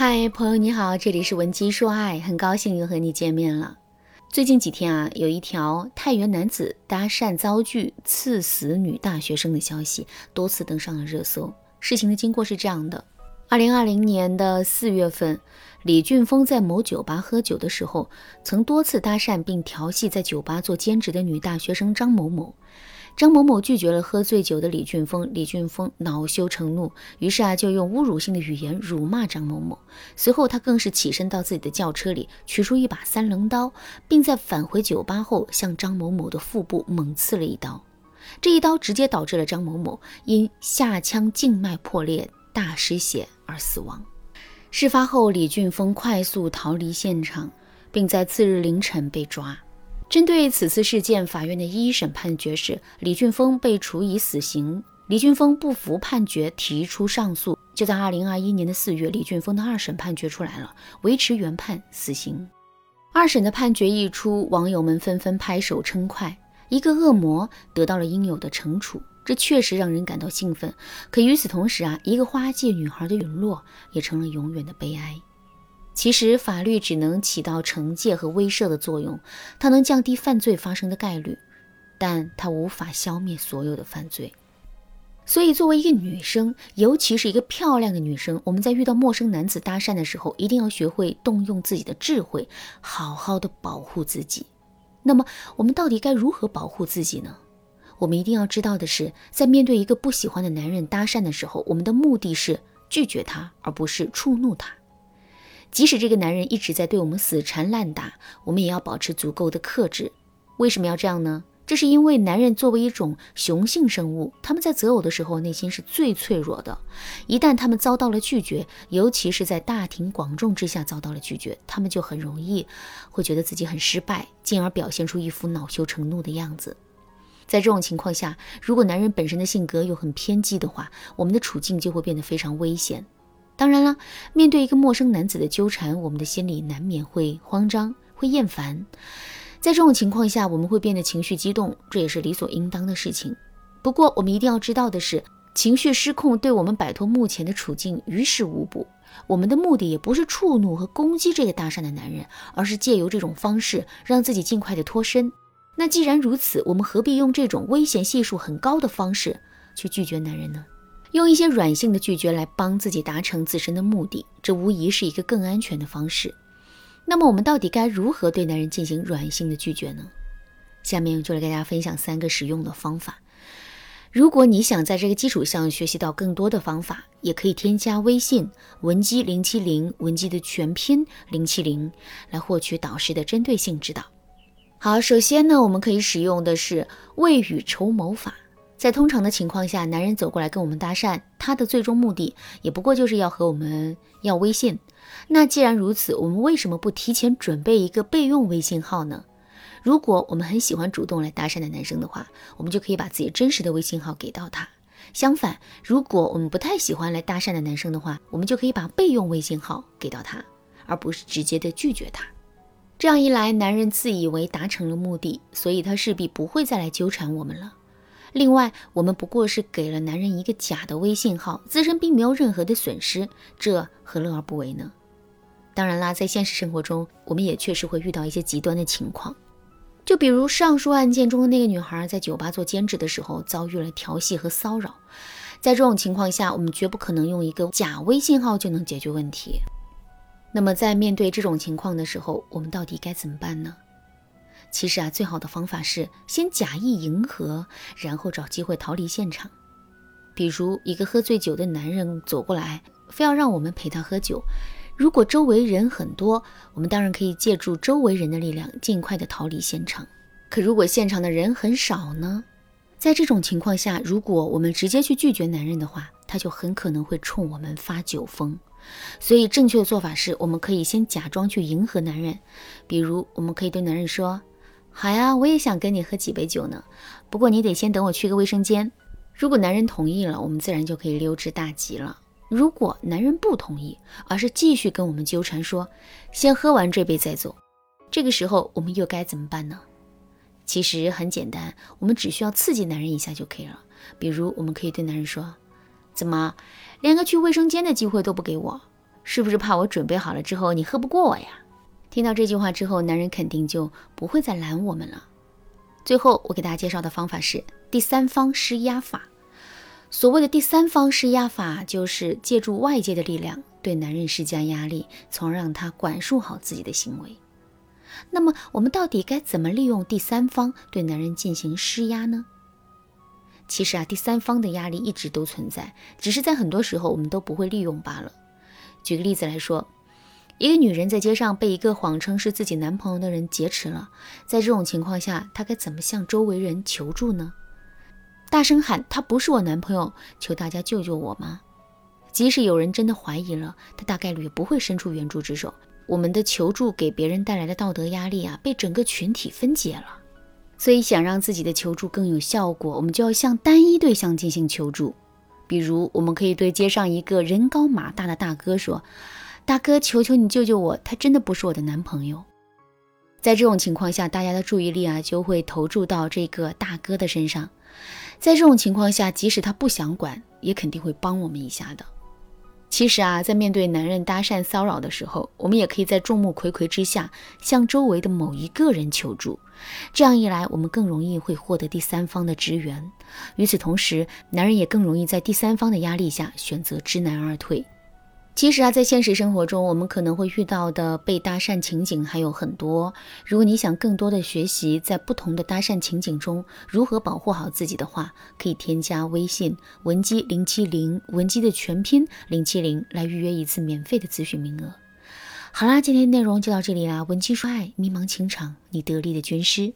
嗨，朋友你好，这里是文姬说爱，很高兴又和你见面了。最近几天啊，有一条太原男子搭讪遭拒刺死女大学生的消息多次登上了热搜。事情的经过是这样的：二零二零年的四月份，李俊峰在某酒吧喝酒的时候，曾多次搭讪并调戏在酒吧做兼职的女大学生张某某。张某某拒绝了喝醉酒的李俊峰，李俊峰恼羞成怒，于是啊就用侮辱性的语言辱骂张某某。随后他更是起身到自己的轿车里取出一把三棱刀，并在返回酒吧后向张某某的腹部猛刺了一刀。这一刀直接导致了张某某因下腔静脉破裂大失血而死亡。事发后，李俊峰快速逃离现场，并在次日凌晨被抓。针对此次事件，法院的一审判决是李俊峰被处以死刑。李俊峰不服判决，提出上诉。就在二零二一年的四月，李俊峰的二审判决出来了，维持原判死刑。二审的判决一出，网友们纷纷拍手称快，一个恶魔得到了应有的惩处，这确实让人感到兴奋。可与此同时啊，一个花季女孩的陨落也成了永远的悲哀。其实，法律只能起到惩戒和威慑的作用，它能降低犯罪发生的概率，但它无法消灭所有的犯罪。所以，作为一个女生，尤其是一个漂亮的女生，我们在遇到陌生男子搭讪的时候，一定要学会动用自己的智慧，好好的保护自己。那么，我们到底该如何保护自己呢？我们一定要知道的是，在面对一个不喜欢的男人搭讪的时候，我们的目的是拒绝他，而不是触怒他。即使这个男人一直在对我们死缠烂打，我们也要保持足够的克制。为什么要这样呢？这是因为男人作为一种雄性生物，他们在择偶的时候内心是最脆弱的。一旦他们遭到了拒绝，尤其是在大庭广众之下遭到了拒绝，他们就很容易会觉得自己很失败，进而表现出一副恼羞成怒的样子。在这种情况下，如果男人本身的性格又很偏激的话，我们的处境就会变得非常危险。当然了，面对一个陌生男子的纠缠，我们的心里难免会慌张、会厌烦。在这种情况下，我们会变得情绪激动，这也是理所应当的事情。不过，我们一定要知道的是，情绪失控对我们摆脱目前的处境于事无补。我们的目的也不是触怒和攻击这个搭讪的男人，而是借由这种方式让自己尽快的脱身。那既然如此，我们何必用这种危险系数很高的方式去拒绝男人呢？用一些软性的拒绝来帮自己达成自身的目的，这无疑是一个更安全的方式。那么，我们到底该如何对男人进行软性的拒绝呢？下面就来给大家分享三个实用的方法。如果你想在这个基础上学习到更多的方法，也可以添加微信文姬零七零，文姬的全拼零七零，来获取导师的针对性指导。好，首先呢，我们可以使用的是未雨绸缪法。在通常的情况下，男人走过来跟我们搭讪，他的最终目的也不过就是要和我们要微信。那既然如此，我们为什么不提前准备一个备用微信号呢？如果我们很喜欢主动来搭讪的男生的话，我们就可以把自己真实的微信号给到他。相反，如果我们不太喜欢来搭讪的男生的话，我们就可以把备用微信号给到他，而不是直接的拒绝他。这样一来，男人自以为达成了目的，所以他势必不会再来纠缠我们了。另外，我们不过是给了男人一个假的微信号，自身并没有任何的损失，这何乐而不为呢？当然啦，在现实生活中，我们也确实会遇到一些极端的情况，就比如上述案件中的那个女孩在酒吧做兼职的时候遭遇了调戏和骚扰，在这种情况下，我们绝不可能用一个假微信号就能解决问题。那么，在面对这种情况的时候，我们到底该怎么办呢？其实啊，最好的方法是先假意迎合，然后找机会逃离现场。比如，一个喝醉酒的男人走过来，非要让我们陪他喝酒。如果周围人很多，我们当然可以借助周围人的力量，尽快的逃离现场。可如果现场的人很少呢？在这种情况下，如果我们直接去拒绝男人的话，他就很可能会冲我们发酒疯。所以，正确的做法是，我们可以先假装去迎合男人。比如，我们可以对男人说。好呀，我也想跟你喝几杯酒呢。不过你得先等我去个卫生间。如果男人同意了，我们自然就可以溜之大吉了。如果男人不同意，而是继续跟我们纠缠，说先喝完这杯再走，这个时候我们又该怎么办呢？其实很简单，我们只需要刺激男人一下就可以了。比如，我们可以对男人说：“怎么，连个去卫生间的机会都不给我？是不是怕我准备好了之后你喝不过我呀？听到这句话之后，男人肯定就不会再拦我们了。最后，我给大家介绍的方法是第三方施压法。所谓的第三方施压法，就是借助外界的力量对男人施加压力，从而让他管束好自己的行为。那么，我们到底该怎么利用第三方对男人进行施压呢？其实啊，第三方的压力一直都存在，只是在很多时候我们都不会利用罢了。举个例子来说，一个女人在街上被一个谎称是自己男朋友的人劫持了，在这种情况下，她该怎么向周围人求助呢？大声喊他不是我男朋友，求大家救救我吗？即使有人真的怀疑了，他大概率也不会伸出援助之手。我们的求助给别人带来的道德压力啊，被整个群体分解了。所以想让自己的求助更有效果，我们就要向单一对象进行求助。比如，我们可以对街上一个人高马大的大哥说：“大哥，求求你救救我，他真的不是我的男朋友。”在这种情况下，大家的注意力啊就会投注到这个大哥的身上。在这种情况下，即使他不想管，也肯定会帮我们一下的。其实啊，在面对男人搭讪骚扰的时候，我们也可以在众目睽睽之下向周围的某一个人求助。这样一来，我们更容易会获得第三方的支援。与此同时，男人也更容易在第三方的压力下选择知难而退。其实啊，在现实生活中，我们可能会遇到的被搭讪情景还有很多。如果你想更多的学习在不同的搭讪情景中如何保护好自己的话，可以添加微信文姬零七零，文姬的全拼零七零，来预约一次免费的咨询名额。好啦，今天内容就到这里啦，文姬说爱，迷茫情场，你得力的军师。